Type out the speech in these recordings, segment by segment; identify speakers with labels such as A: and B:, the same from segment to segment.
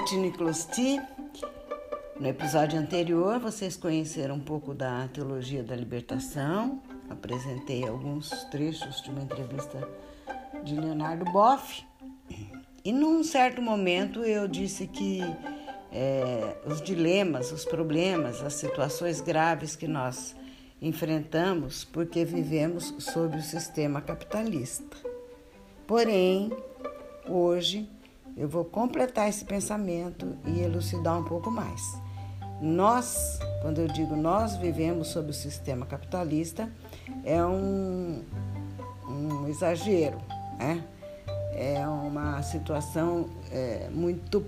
A: Botini Closti. No episódio anterior, vocês conheceram um pouco da teologia da libertação. Apresentei alguns trechos de uma entrevista de Leonardo Boff. E num certo momento eu disse que é, os dilemas, os problemas, as situações graves que nós enfrentamos porque vivemos sob o sistema capitalista. Porém, hoje eu vou completar esse pensamento e elucidar um pouco mais. Nós, quando eu digo nós vivemos sob o sistema capitalista, é um, um exagero, né? é uma situação é, muito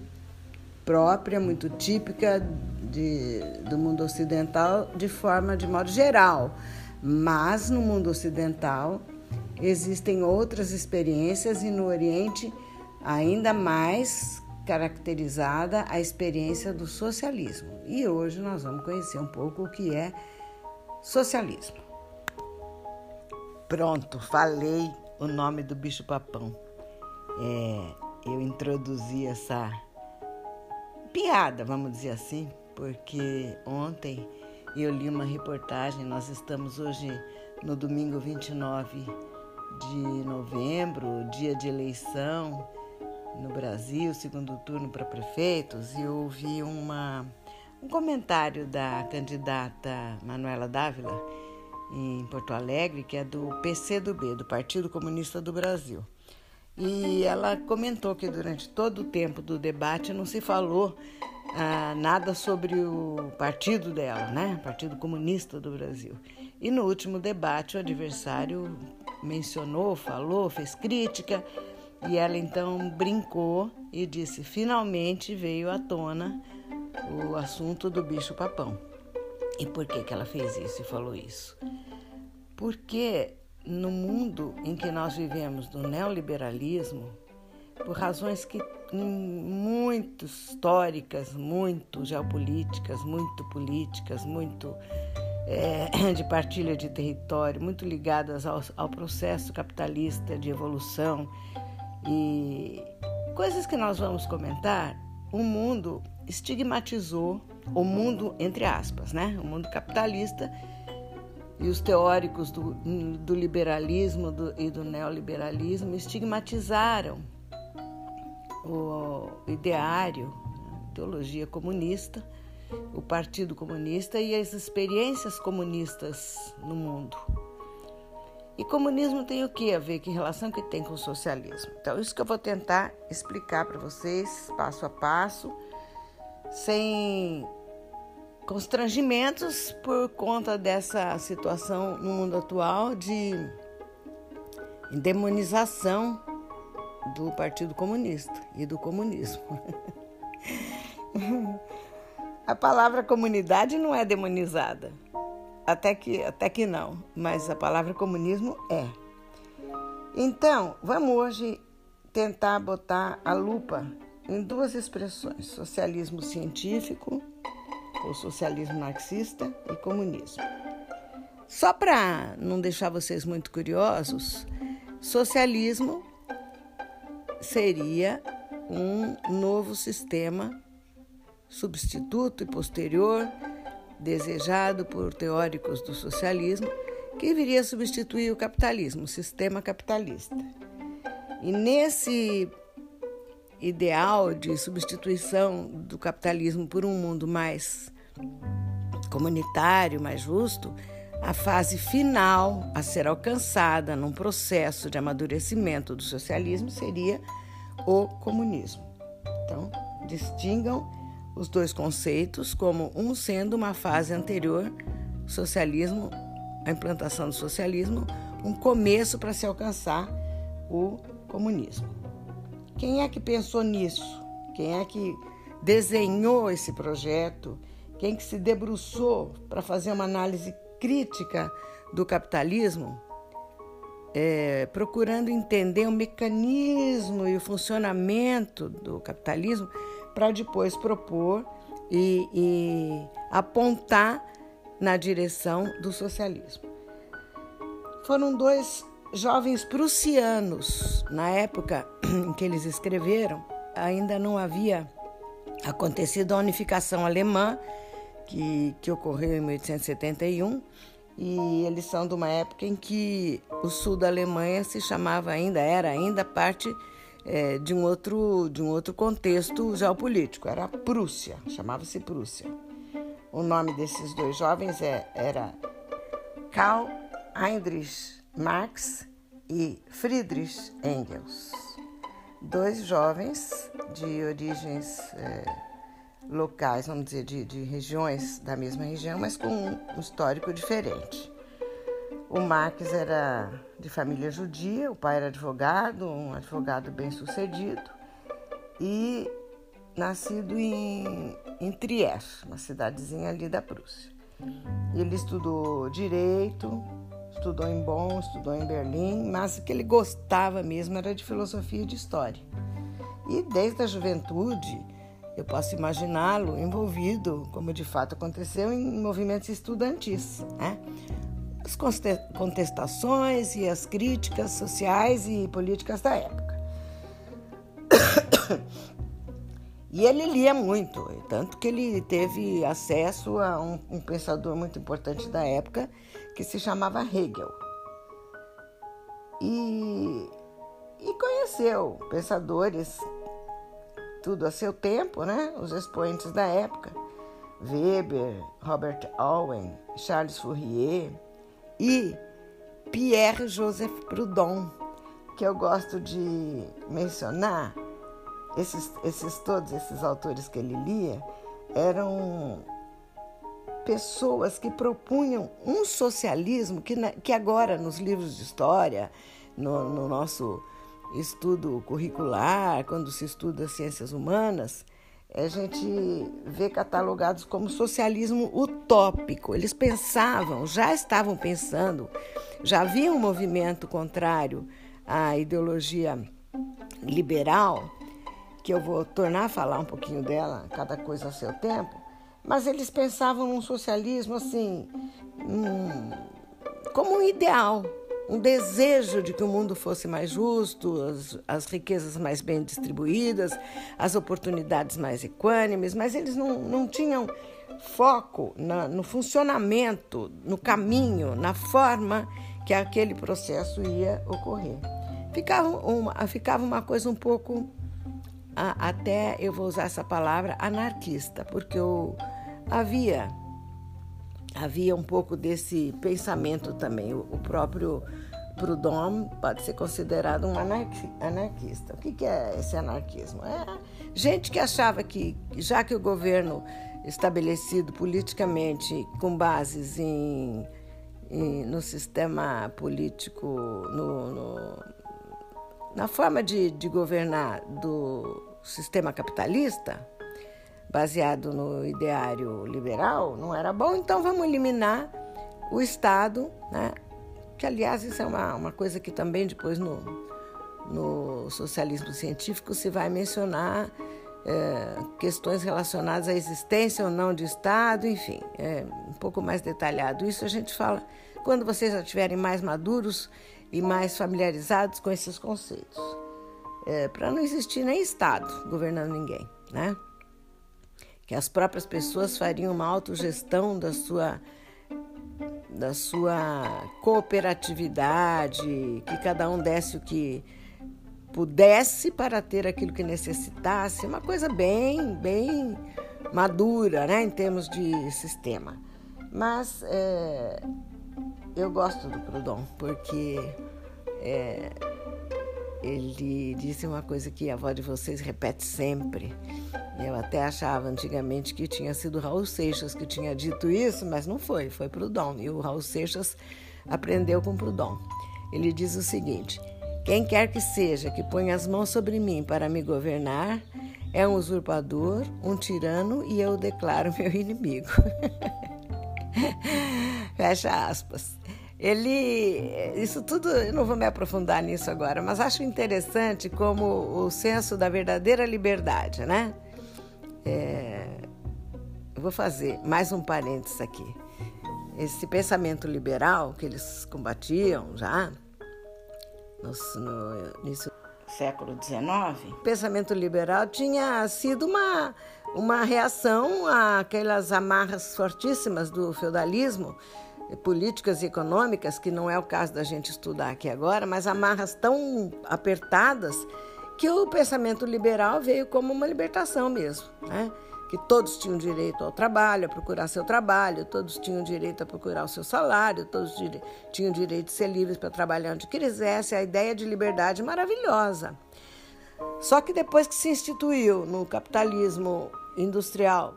A: própria, muito típica de, do mundo ocidental, de forma de modo geral. Mas no mundo ocidental existem outras experiências e no Oriente ainda mais caracterizada a experiência do socialismo. E hoje nós vamos conhecer um pouco o que é socialismo. Pronto, falei o nome do bicho-papão. É, eu introduzi essa piada, vamos dizer assim, porque ontem eu li uma reportagem, nós estamos hoje no domingo 29 de novembro, dia de eleição no Brasil, segundo turno para prefeitos, e ouvi uma, um comentário da candidata Manuela Dávila em Porto Alegre, que é do PCdoB, do Partido Comunista do Brasil. E ela comentou que durante todo o tempo do debate não se falou ah, nada sobre o partido dela, né? Partido Comunista do Brasil. E no último debate o adversário mencionou, falou, fez crítica e ela então brincou e disse: finalmente veio à tona o assunto do bicho-papão. E por que, que ela fez isso e falou isso? Porque no mundo em que nós vivemos, do neoliberalismo, por razões que muito históricas, muito geopolíticas, muito políticas, muito é, de partilha de território, muito ligadas ao, ao processo capitalista de evolução e coisas que nós vamos comentar, o mundo estigmatizou o mundo entre aspas, né? O mundo capitalista e os teóricos do, do liberalismo do, e do neoliberalismo estigmatizaram o ideário, a ideologia comunista, o Partido Comunista e as experiências comunistas no mundo. E comunismo tem o que a ver? Que relação que tem com o socialismo? Então, isso que eu vou tentar explicar para vocês, passo a passo, sem constrangimentos por conta dessa situação no mundo atual de demonização do Partido Comunista e do comunismo. a palavra comunidade não é demonizada, até que, até que não, mas a palavra comunismo é. Então, vamos hoje tentar botar a lupa em duas expressões: socialismo científico, ou socialismo marxista, e comunismo. Só para não deixar vocês muito curiosos, socialismo seria um novo sistema substituto e posterior desejado por teóricos do socialismo, que viria substituir o capitalismo, o sistema capitalista. E nesse ideal de substituição do capitalismo por um mundo mais comunitário, mais justo, a fase final a ser alcançada num processo de amadurecimento do socialismo seria o comunismo. Então, distingam os dois conceitos como um sendo uma fase anterior, socialismo, a implantação do socialismo, um começo para se alcançar o comunismo. Quem é que pensou nisso? Quem é que desenhou esse projeto? Quem que se debruçou para fazer uma análise crítica do capitalismo? É, procurando entender o mecanismo e o funcionamento do capitalismo para depois propor e, e apontar na direção do socialismo. Foram dois jovens prussianos, na época em que eles escreveram, ainda não havia acontecido a unificação alemã, que, que ocorreu em 1871, e eles são de uma época em que o sul da Alemanha se chamava ainda, era ainda parte é, de, um outro, de um outro contexto geopolítico, era a Prússia, chamava-se Prússia. O nome desses dois jovens é, era Karl Heinrich Marx e Friedrich Engels. Dois jovens de origens é, locais, vamos dizer, de, de regiões da mesma região, mas com um histórico diferente. O Marx era de família judia, o pai era advogado, um advogado bem sucedido, e nascido em, em Trieste, uma cidadezinha ali da Prússia. Ele estudou direito, estudou em Bonn, estudou em Berlim, mas o que ele gostava mesmo era de filosofia e de história. E desde a juventude, eu posso imaginá-lo envolvido, como de fato aconteceu, em movimentos estudantis. Né? As contestações e as críticas sociais e políticas da época. E ele lia muito, tanto que ele teve acesso a um, um pensador muito importante da época que se chamava Hegel. E, e conheceu pensadores, tudo a seu tempo, né? os expoentes da época. Weber, Robert Owen, Charles Fourier e Pierre-Joseph Proudhon, que eu gosto de mencionar esses, esses todos esses autores que ele lia eram pessoas que propunham um socialismo que, que agora nos livros de história, no, no nosso estudo curricular, quando se estuda ciências humanas, a gente vê catalogados como socialismo utópico. Eles pensavam, já estavam pensando, já havia um movimento contrário à ideologia liberal que eu vou tornar a falar um pouquinho dela, cada coisa a seu tempo, mas eles pensavam num socialismo assim, hum, como um ideal, um desejo de que o mundo fosse mais justo, as, as riquezas mais bem distribuídas, as oportunidades mais equânimes, mas eles não, não tinham foco na, no funcionamento, no caminho, na forma que aquele processo ia ocorrer. Ficava uma, ficava uma coisa um pouco até eu vou usar essa palavra anarquista, porque eu, havia havia um pouco desse pensamento também. O, próprio Proudhon pode ser considerado um anarquista. O que é esse anarquismo? É gente que achava que, já que o governo estabelecido politicamente com bases em, em no sistema político, no, no na forma de, de governar do sistema capitalista, baseado no ideário liberal, não era bom, então vamos eliminar o Estado, né? que aliás isso é uma, uma coisa que também depois no, no socialismo científico se vai mencionar é, questões relacionadas à existência ou não de Estado, enfim, é um pouco mais detalhado. Isso a gente fala quando vocês já estiverem mais maduros e mais familiarizados com esses conceitos. É, Para não existir nem Estado governando ninguém, né? Que as próprias pessoas fariam uma autogestão da sua da sua cooperatividade, que cada um desse o que pudesse para ter aquilo que necessitasse, uma coisa bem, bem madura, né, em termos de sistema. Mas é, eu gosto do Proudhon porque é, ele disse uma coisa que a avó de vocês repete sempre. Eu até achava antigamente que tinha sido Raul Seixas que tinha dito isso, mas não foi, foi Proudhon. E o Raul Seixas aprendeu com Proudhon. Ele diz o seguinte: Quem quer que seja que ponha as mãos sobre mim para me governar é um usurpador, um tirano e eu declaro meu inimigo. Fecha aspas. Ele, isso tudo, eu não vou me aprofundar nisso agora, mas acho interessante como o senso da verdadeira liberdade, né? É, eu vou fazer mais um parênteses aqui. Esse pensamento liberal que eles combatiam já no, no início do século XIX, o pensamento liberal tinha sido uma uma reação àquelas amarras fortíssimas do feudalismo, políticas e econômicas, que não é o caso da gente estudar aqui agora, mas amarras tão apertadas que o pensamento liberal veio como uma libertação mesmo, né? que todos tinham direito ao trabalho, a procurar seu trabalho, todos tinham direito a procurar o seu salário, todos tinham direito de ser livres para trabalhar onde quisesse, a ideia de liberdade maravilhosa. Só que depois que se instituiu no capitalismo industrial,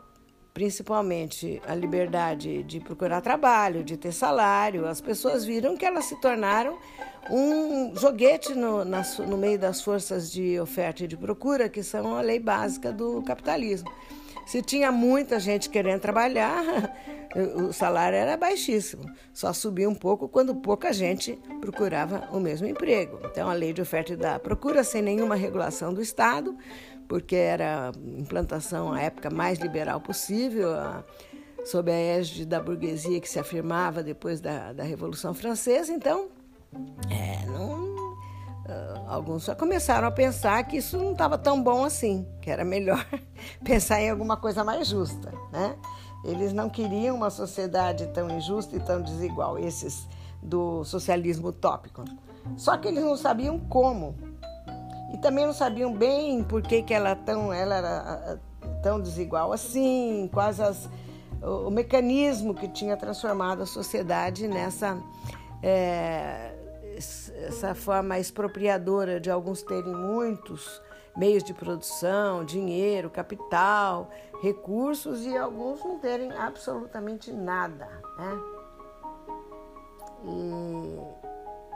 A: principalmente a liberdade de procurar trabalho, de ter salário, as pessoas viram que elas se tornaram um joguete no, na, no meio das forças de oferta e de procura, que são a lei básica do capitalismo. Se tinha muita gente querendo trabalhar, o salário era baixíssimo. Só subia um pouco quando pouca gente procurava o mesmo emprego. Então, a lei de oferta e da procura, sem nenhuma regulação do Estado, porque era implantação à época mais liberal possível, sob a égide da burguesia que se afirmava depois da, da Revolução Francesa. Então, é, não Uh, alguns já começaram a pensar que isso não estava tão bom assim, que era melhor pensar em alguma coisa mais justa, né? Eles não queriam uma sociedade tão injusta e tão desigual, esses do socialismo utópico. Só que eles não sabiam como. E também não sabiam bem por que, que ela, tão, ela era tão desigual assim, quais as, o, o mecanismo que tinha transformado a sociedade nessa. É, essa forma expropriadora de alguns terem muitos meios de produção, dinheiro, capital, recursos e alguns não terem absolutamente nada. Né? E,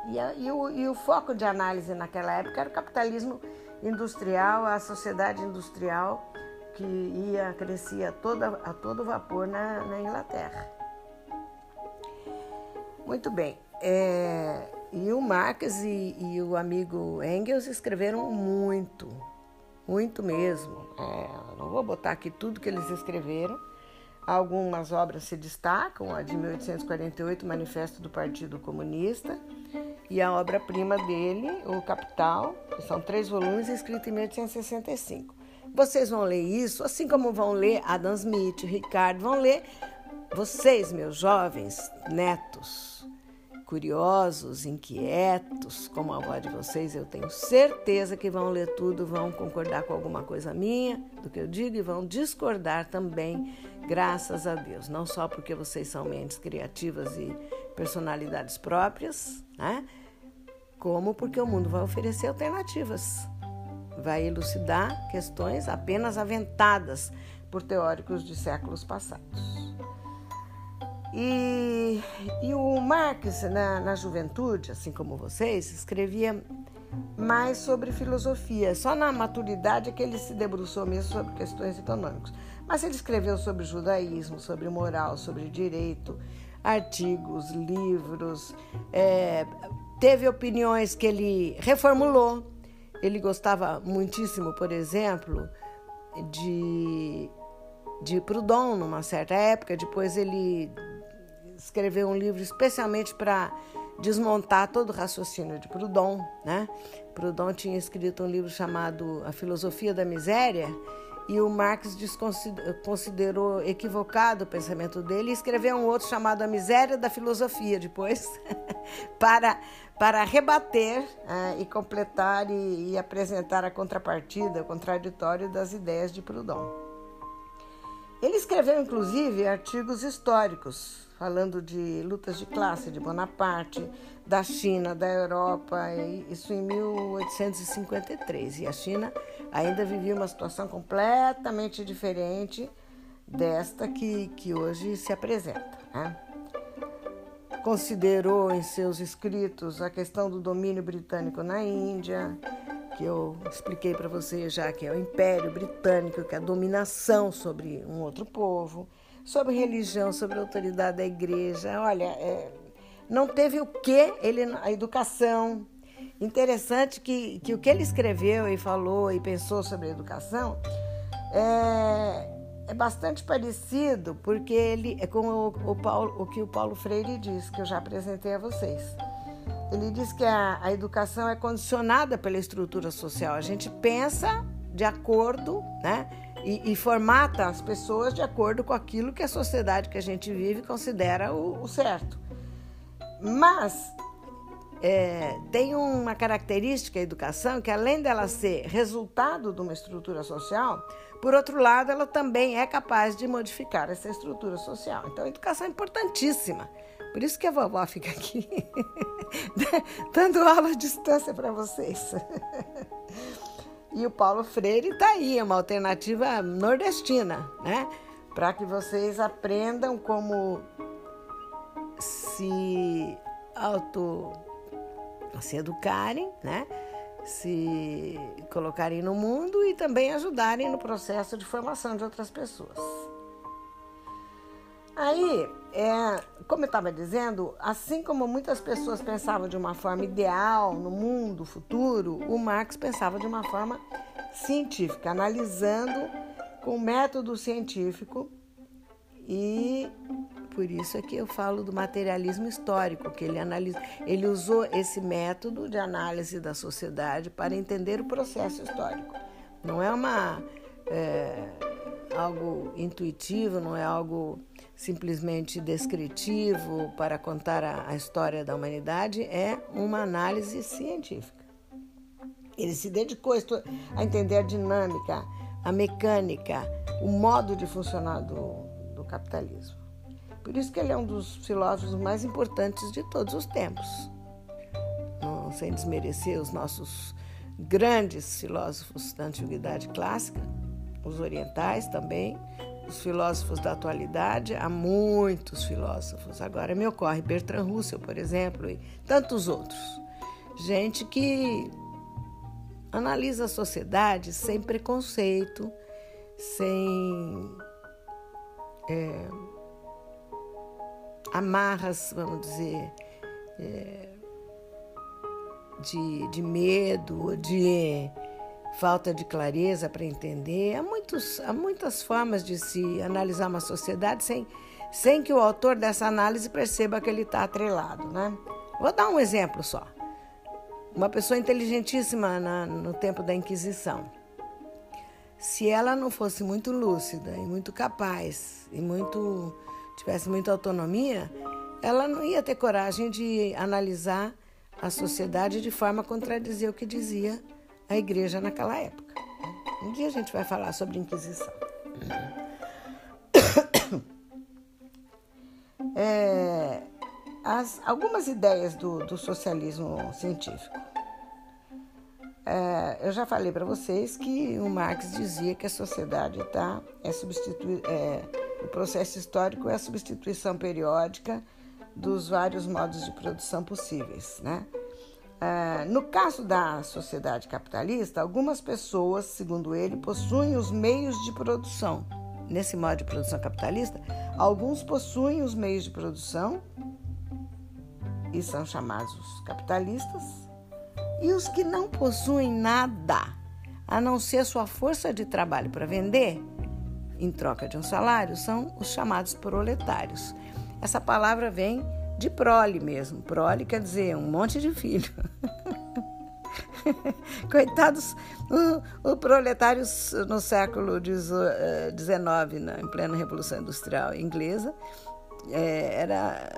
A: e, e, o, e o foco de análise naquela época era o capitalismo industrial, a sociedade industrial que ia crescia a, toda, a todo vapor na, na Inglaterra. Muito bem. É, e o Marx e, e, o amigo Engels escreveram muito, muito mesmo. É, não vou botar aqui tudo que eles escreveram. Algumas obras se destacam, a de 1848, Manifesto do Partido Comunista, e a obra-prima dele, O Capital, que são três volumes, escrito em 1865. Vocês vão ler isso, assim como vão ler Adam Smith, Ricardo, vão ler vocês, meus jovens netos, curiosos, inquietos, como a avó de vocês, eu tenho certeza que vão ler tudo, vão concordar com alguma coisa minha, do que eu digo, e vão discordar também, graças a Deus. Não só porque vocês são mentes criativas e personalidades próprias, né? Como porque o mundo vai oferecer alternativas, vai elucidar questões apenas aventadas por teóricos de séculos passados. E, e o Marx, na, na juventude, assim como vocês, escrevia mais sobre filosofia. Só na maturidade é que ele se debruçou mesmo sobre questões econômicas. Mas ele escreveu sobre judaísmo, sobre moral, sobre direito, artigos, livros, é, teve opiniões que ele reformulou. Ele gostava muitíssimo, por exemplo, de, de Proudhon numa certa época. Depois ele escreveu um livro especialmente para desmontar todo o raciocínio de Proudhon, né? Proudhon tinha escrito um livro chamado A Filosofia da Miséria e o Marx considerou equivocado o pensamento dele e escreveu um outro chamado A Miséria da Filosofia depois para para rebater uh, e completar e, e apresentar a contrapartida, o contraditório das ideias de Proudhon. Ele escreveu inclusive artigos históricos falando de lutas de classe de Bonaparte, da China, da Europa, isso em 1853. E a China ainda vivia uma situação completamente diferente desta que, que hoje se apresenta. Né? Considerou em seus escritos a questão do domínio britânico na Índia, que eu expliquei para você já que é o Império Britânico, que é a dominação sobre um outro povo sobre religião, sobre a autoridade da igreja. Olha, é, não teve o que ele, a educação. Interessante que, que o que ele escreveu e falou e pensou sobre a educação é, é bastante parecido, porque ele é com o, o, Paulo, o que o Paulo Freire diz, que eu já apresentei a vocês. Ele diz que a, a educação é condicionada pela estrutura social. A gente pensa de acordo, né? e, e, formata as pessoas de acordo com aquilo que a sociedade que a gente vive considera o, o certo. Mas é, tem uma característica a educação que, além dela ser resultado de uma estrutura social, por outro lado, ela também é capaz de modificar essa estrutura social. Então, a educação é importantíssima. Por isso que a vovó fica aqui dando aula à distância para vocês. E o Paulo Freire está aí, é uma alternativa nordestina, né? Para que vocês aprendam como se auto se educarem, né? Se colocarem no mundo e também ajudarem no processo de formação de outras pessoas. Aí, é, como eu estava dizendo, assim como muitas pessoas pensavam de uma forma ideal no mundo futuro, o Marx pensava de uma forma científica, analisando com método científico e por isso é que eu falo do materialismo histórico, que ele analisa, ele usou esse método de análise da sociedade para entender o processo histórico. Não é uma é, algo intuitivo, não é algo simplesmente descritivo para contar a, a história da humanidade, é uma análise científica. Ele se dedicou a entender a dinâmica, a mecânica, o modo de funcionar do, do capitalismo. Por isso que ele é um dos filósofos mais importantes de todos os tempos. Não, sem desmerecer os nossos grandes filósofos da antiguidade clássica, os orientais também, os filósofos da atualidade, há muitos filósofos. Agora me ocorre Bertrand Russell, por exemplo, e tantos outros. Gente que analisa a sociedade sem preconceito, sem é, amarras, vamos dizer, é, de, de medo, de falta de clareza para entender. Há, muitos, há muitas formas de se analisar uma sociedade sem, sem que o autor dessa análise perceba que ele está atrelado. Né? Vou dar um exemplo só. Uma pessoa inteligentíssima na, no tempo da Inquisição. Se ela não fosse muito lúcida e muito capaz e muito tivesse muita autonomia, ela não ia ter coragem de analisar a sociedade de forma a contradizer o que dizia a igreja naquela época. Um dia a gente vai falar sobre Inquisição. É, as, algumas ideias do, do socialismo científico. É, eu já falei para vocês que o Marx dizia que a sociedade tá, é substituir, é, o processo histórico é a substituição periódica dos vários modos de produção possíveis, né? É, no caso da sociedade capitalista, algumas pessoas, segundo ele, possuem os meios de produção. Nesse modo de produção capitalista, alguns possuem os meios de produção e são chamados capitalistas, e os que não possuem nada, a não ser sua força de trabalho para vender, em troca de um salário, são os chamados proletários. Essa palavra vem de prole mesmo. Prole quer dizer um monte de filho. Coitados, os proletários no século XIX, eh, em plena Revolução Industrial Inglesa, é, era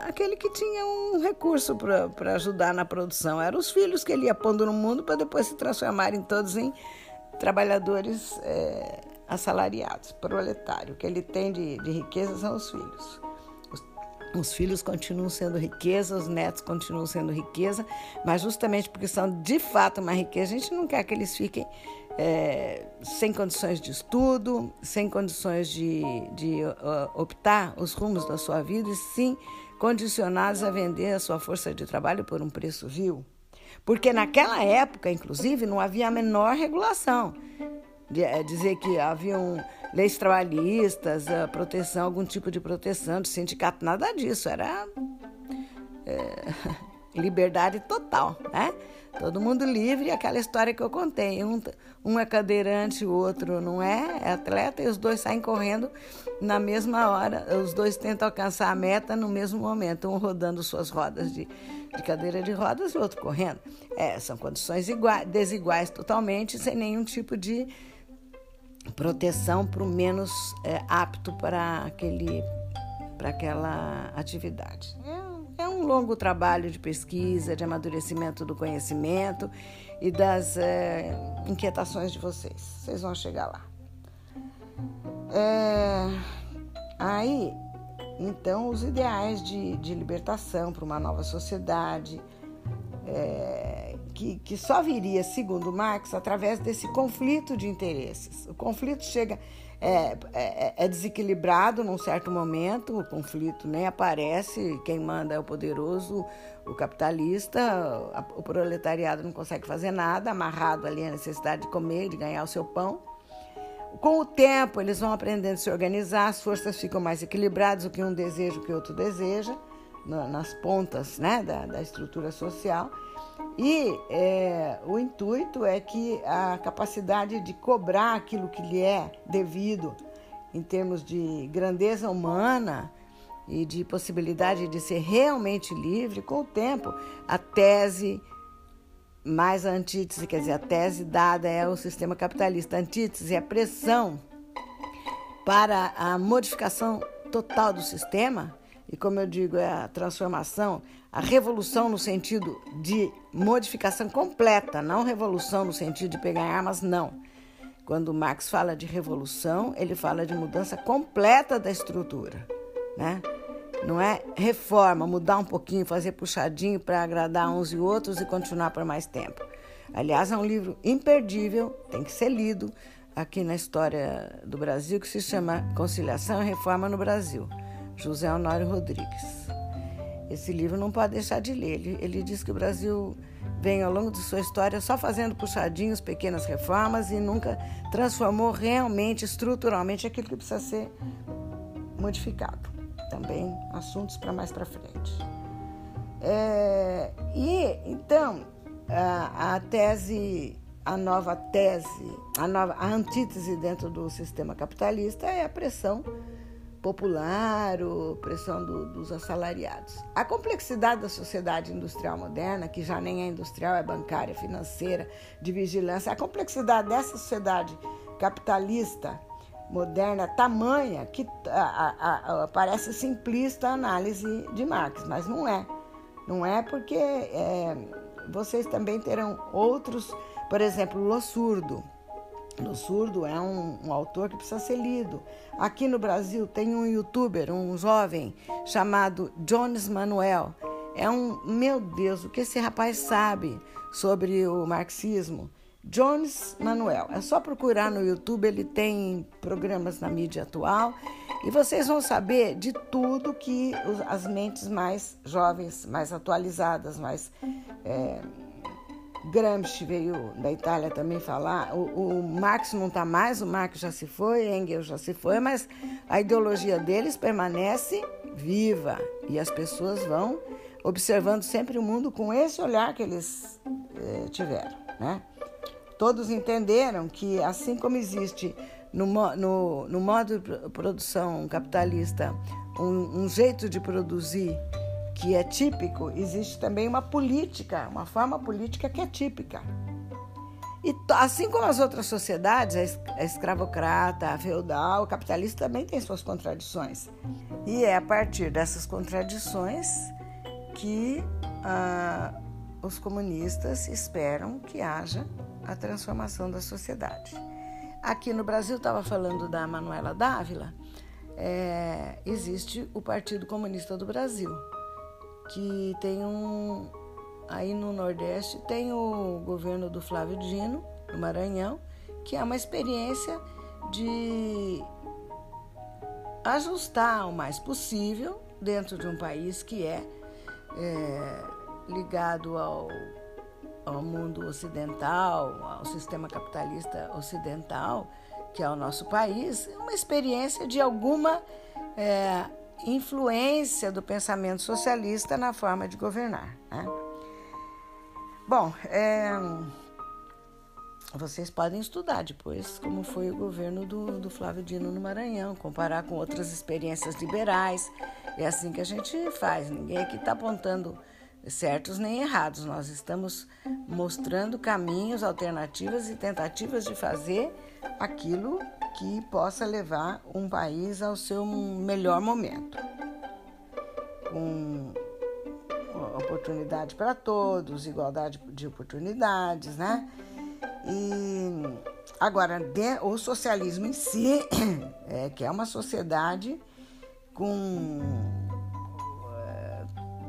A: aquele que tinha um recurso para ajudar na produção. Eram os filhos que ele ia pondo no mundo para depois se transformarem todos em trabalhadores é, assalariados, proletário. O que ele tem de, de riqueza são os filhos. Os filhos continuam sendo riqueza, os netos continuam sendo riqueza, mas justamente porque são de fato uma riqueza, a gente não quer que eles fiquem é, sem condições de estudo, sem condições de, de uh, optar os rumos da sua vida, e sim condicionados a vender a sua força de trabalho por um preço vil. Porque naquela época, inclusive, não havia a menor regulação. É, dizer que haviam leis trabalhistas, proteção, algum tipo de proteção de sindicato, nada disso. Era é, liberdade total, né? Todo mundo livre, aquela história que eu contei. Um, um é cadeirante, o outro não é, é atleta, e os dois saem correndo na mesma hora. Os dois tentam alcançar a meta no mesmo momento, um rodando suas rodas de, de cadeira de rodas e o outro correndo. É, são condições iguais, desiguais totalmente, sem nenhum tipo de proteção para o menos é, apto para aquele para aquela atividade. É, é, um longo trabalho de pesquisa, de amadurecimento do conhecimento e das é, inquietações de vocês. Vocês vão chegar lá. É, aí, então, os ideais de, de libertação para uma nova sociedade, é, que, que só viria, segundo Marx, através desse conflito de interesses. O conflito chega, é, é, é, desequilibrado num certo momento, o conflito nem aparece, quem manda é o poderoso, o capitalista, o proletariado não consegue fazer nada, amarrado ali a necessidade de comer, de ganhar o seu pão. Com o tempo, eles vão aprendendo a se organizar, as forças ficam mais equilibradas, o que um deseja, o que outro deseja, nas pontas né, da, da estrutura social. E é, o intuito é que a capacidade de cobrar aquilo que lhe é devido, em termos de grandeza humana e de possibilidade de ser realmente livre, com o tempo, a tese mais a antítese, quer dizer, a tese dada é o sistema capitalista. A antítese é a pressão para a modificação total do sistema, e como eu digo, é a transformação, a revolução no sentido de modificação completa, não revolução no sentido de pegar armas, não. Quando Marx fala de revolução, ele fala de mudança completa da estrutura, né? Não é reforma, mudar um pouquinho, fazer puxadinho para agradar uns e outros e continuar por mais tempo. Aliás, é um livro imperdível, tem que ser lido aqui na história do Brasil, que se chama Conciliação e Reforma no Brasil, José Honório Rodrigues. Esse livro não pode deixar de ler. Ele, ele diz que o Brasil vem ao longo de sua história só fazendo puxadinhos, pequenas reformas e nunca transformou realmente, estruturalmente, aquilo que precisa ser modificado também assuntos para mais para frente. É, e então a, a, tese, a nova tese, a nova a antítese dentro do sistema capitalista é a pressão popular, a pressão do, dos assalariados. A complexidade da sociedade industrial moderna, que já nem é industrial, é bancária, financeira, de vigilância, a complexidade dessa sociedade capitalista moderna tamanha que a, a, a, parece simplista a análise de Marx, mas não é. Não é porque é, vocês também terão outros, por exemplo, Lo Lo Surdo é um, um, autor que precisa ser lido. Aqui no Brasil tem um youtuber, um jovem, chamado Jones Manuel. É um, meu Deus, o que esse rapaz sabe sobre o marxismo? Jones Manuel. É só procurar no YouTube, ele tem programas na mídia atual e vocês vão saber de tudo que as mentes mais jovens, mais atualizadas, mais. É, Gramsci veio da Itália também falar. O, o Marx não está mais, o Marx já se foi, Engels já se foi, mas a ideologia deles permanece viva e as pessoas vão observando sempre o mundo com esse olhar que eles é, tiveram, né? Todos entenderam que, assim como existe no, no, no modo de produção capitalista um, um jeito de produzir que é típico, existe também uma política, uma forma política que é típica. E assim como as outras sociedades, a escravocrata, a feudal, o capitalista também tem suas contradições. E é a partir dessas contradições que ah, os comunistas esperam que haja a transformação da sociedade. Aqui no Brasil, estava falando da Manuela Dávila, é, existe o Partido Comunista do Brasil, que tem um. Aí no Nordeste tem o governo do Flávio Dino, no Maranhão, que é uma experiência de ajustar o mais possível dentro de um país que é, é ligado ao ao mundo ocidental, ao sistema capitalista ocidental, que é o nosso país, uma experiência de alguma é, influência do pensamento socialista na forma de governar. Né? Bom, é, vocês podem estudar depois como foi o governo do, do Flávio Dino no Maranhão, comparar com outras experiências liberais. É assim que a gente faz. Ninguém aqui está apontando certos nem errados. Nós estamos mostrando caminhos, alternativas e tentativas de fazer aquilo que possa levar um país ao seu melhor momento. Com oportunidade para todos, igualdade de oportunidades, né? E agora, o socialismo em si, é, que é uma sociedade com, é,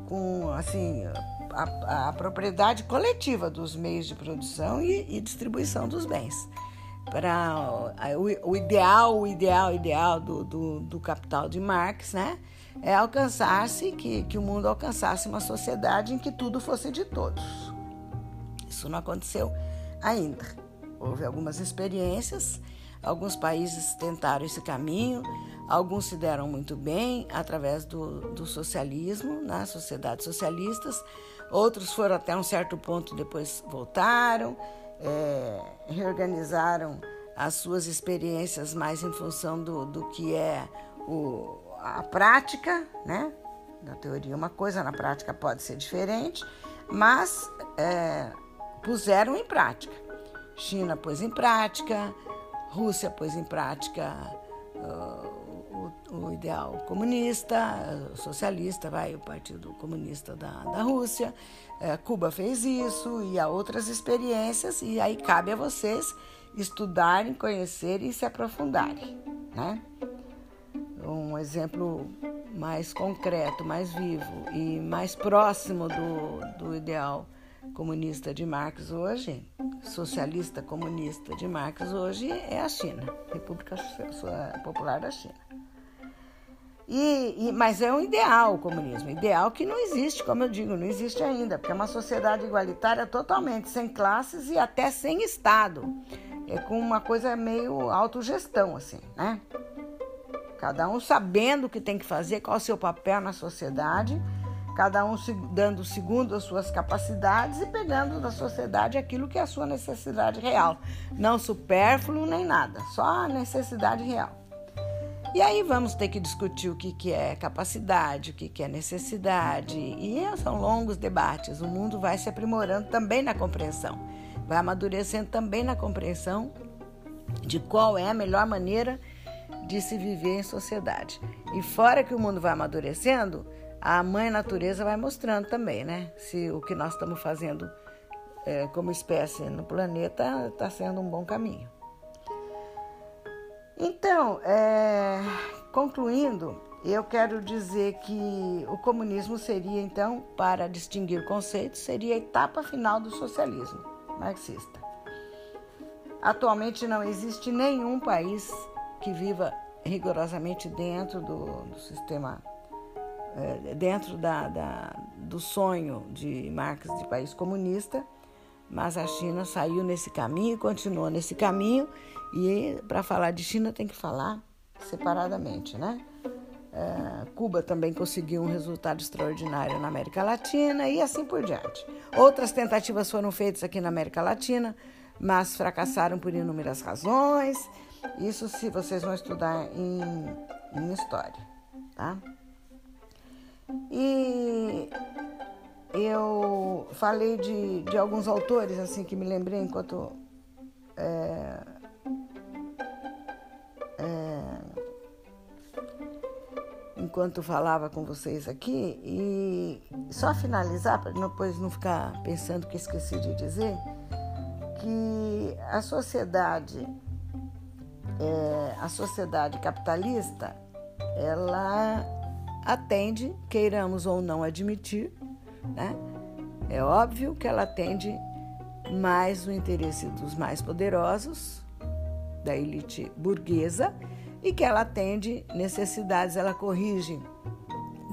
A: com assim, a, a propriedade coletiva dos meios de produção e, e distribuição dos bens. Para o, o, ideal, o ideal, ideal do, do, do capital de Marx, né? é alcançar-se, que, que o mundo alcançasse uma sociedade em que tudo fosse de todos. Isso não aconteceu ainda. Houve algumas experiências, alguns países tentaram esse caminho, alguns se deram muito bem através do, do socialismo, né, sociedades socialistas, outros foram até um certo ponto, depois voltaram, é, reorganizaram as suas experiências mais em função do, do que é o, a prática, né? Na teoria uma coisa, na prática pode ser diferente, mas é, puseram em prática. China pôs em prática, Rússia pôs em prática uh, o, o, ideal comunista, socialista, vai, o Partido Comunista da, da Rússia. É, Cuba fez isso e há outras experiências, e aí cabe a vocês estudarem, conhecerem e se aprofundarem, né? um exemplo mais concreto, mais vivo e mais próximo do, do ideal comunista de Marx hoje, socialista comunista de Marx hoje, é a China, República Popular da China. E, e, mas é um ideal o comunismo, ideal que não existe, como eu digo, não existe ainda, porque é uma sociedade igualitária totalmente, sem classes e até sem Estado. É com uma coisa meio autogestão, assim, né? cada um sabendo o que tem que fazer, qual o seu papel na sociedade, cada um dando segundo as suas capacidades e pegando da sociedade aquilo que é a sua necessidade real, não supérfluo nem nada, só a necessidade real. E aí vamos ter que discutir o que, que é capacidade, o que, que é necessidade, e são longos debates. O mundo vai se aprimorando também na compreensão, vai amadurecendo também na compreensão de qual é a melhor maneira de se viver em sociedade. E fora que o mundo vai amadurecendo, a mãe natureza vai mostrando também, né? Se o que nós estamos fazendo é, como espécie no planeta está sendo um bom caminho. Então, é, concluindo, eu quero dizer que o comunismo seria, então, para distinguir conceitos, seria a etapa final do socialismo marxista. Atualmente não existe nenhum país que viva rigorosamente dentro do, do sistema, é, dentro da, da, do sonho de Marx de país comunista, mas a China saiu nesse caminho, continuou nesse caminho, e para falar de China tem que falar separadamente, né? É, Cuba também conseguiu um resultado extraordinário na América Latina e assim por diante. Outras tentativas foram feitas aqui na América Latina, mas fracassaram por inúmeras razões. Isso se vocês vão estudar em, em história, tá? E eu falei de, de alguns autores assim que me lembrei enquanto é, é, enquanto falava com vocês aqui e só finalizar para depois não ficar pensando que esqueci de dizer que a sociedade é, a sociedade capitalista ela atende, queiramos ou não admitir, né? É óbvio que ela atende mais o interesse dos mais poderosos, da elite burguesa, e que ela atende necessidades, ela corrige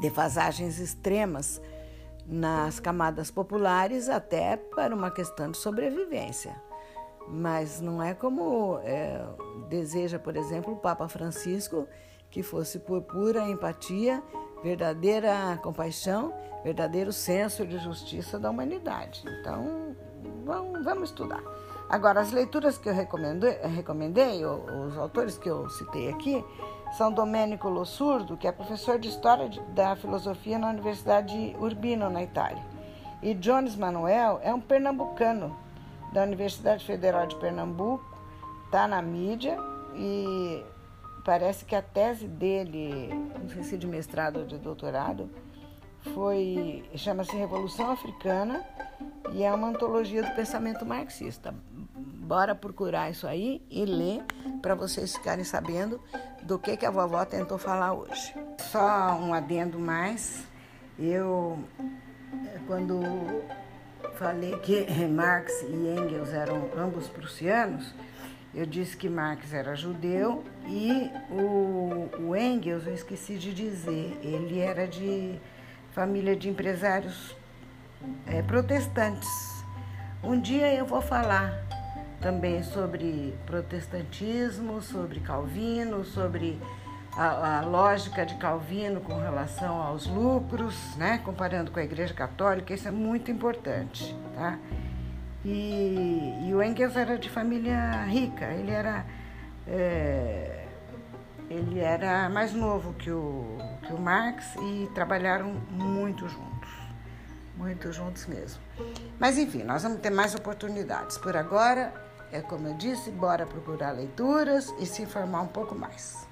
A: defasagens extremas nas camadas populares, até para uma questão de sobrevivência. Mas não é como é, deseja, por exemplo, o Papa Francisco, que fosse por pura empatia, verdadeira compaixão, verdadeiro senso de justiça da humanidade. Então, vamos, vamos estudar. Agora, as leituras que eu recomendei, os autores que eu citei aqui, são Domenico Lossurdo, que é professor de História da Filosofia na Universidade de Urbino, na Itália, E Jones Manuel é um pernambucano da Universidade Federal de Pernambuco, está na mídia e parece que a tese dele, não sei se de mestrado ou de doutorado, foi chama-se Revolução Africana e é uma antologia do pensamento marxista. Bora procurar isso aí e ler para vocês ficarem sabendo do que, que a vovó tentou falar hoje. Só um adendo mais. Eu, quando falei que Marx e Engels eram ambos prussianos, eu disse que Marx era judeu e o, o Engels, eu esqueci de dizer, ele era de família de empresários é, protestantes. Um dia eu vou falar também sobre protestantismo, sobre Calvino, sobre a, a, lógica de Calvino com relação aos lucros, né? comparando com a Igreja Católica, isso é muito importante. Tá? E, e o Engels era de família rica, ele era, é, ele era mais novo que o, que o Marx e trabalharam muito juntos, muito juntos mesmo. Mas enfim, nós vamos ter mais oportunidades. Por agora, é como eu disse, bora procurar leituras e se informar um pouco mais.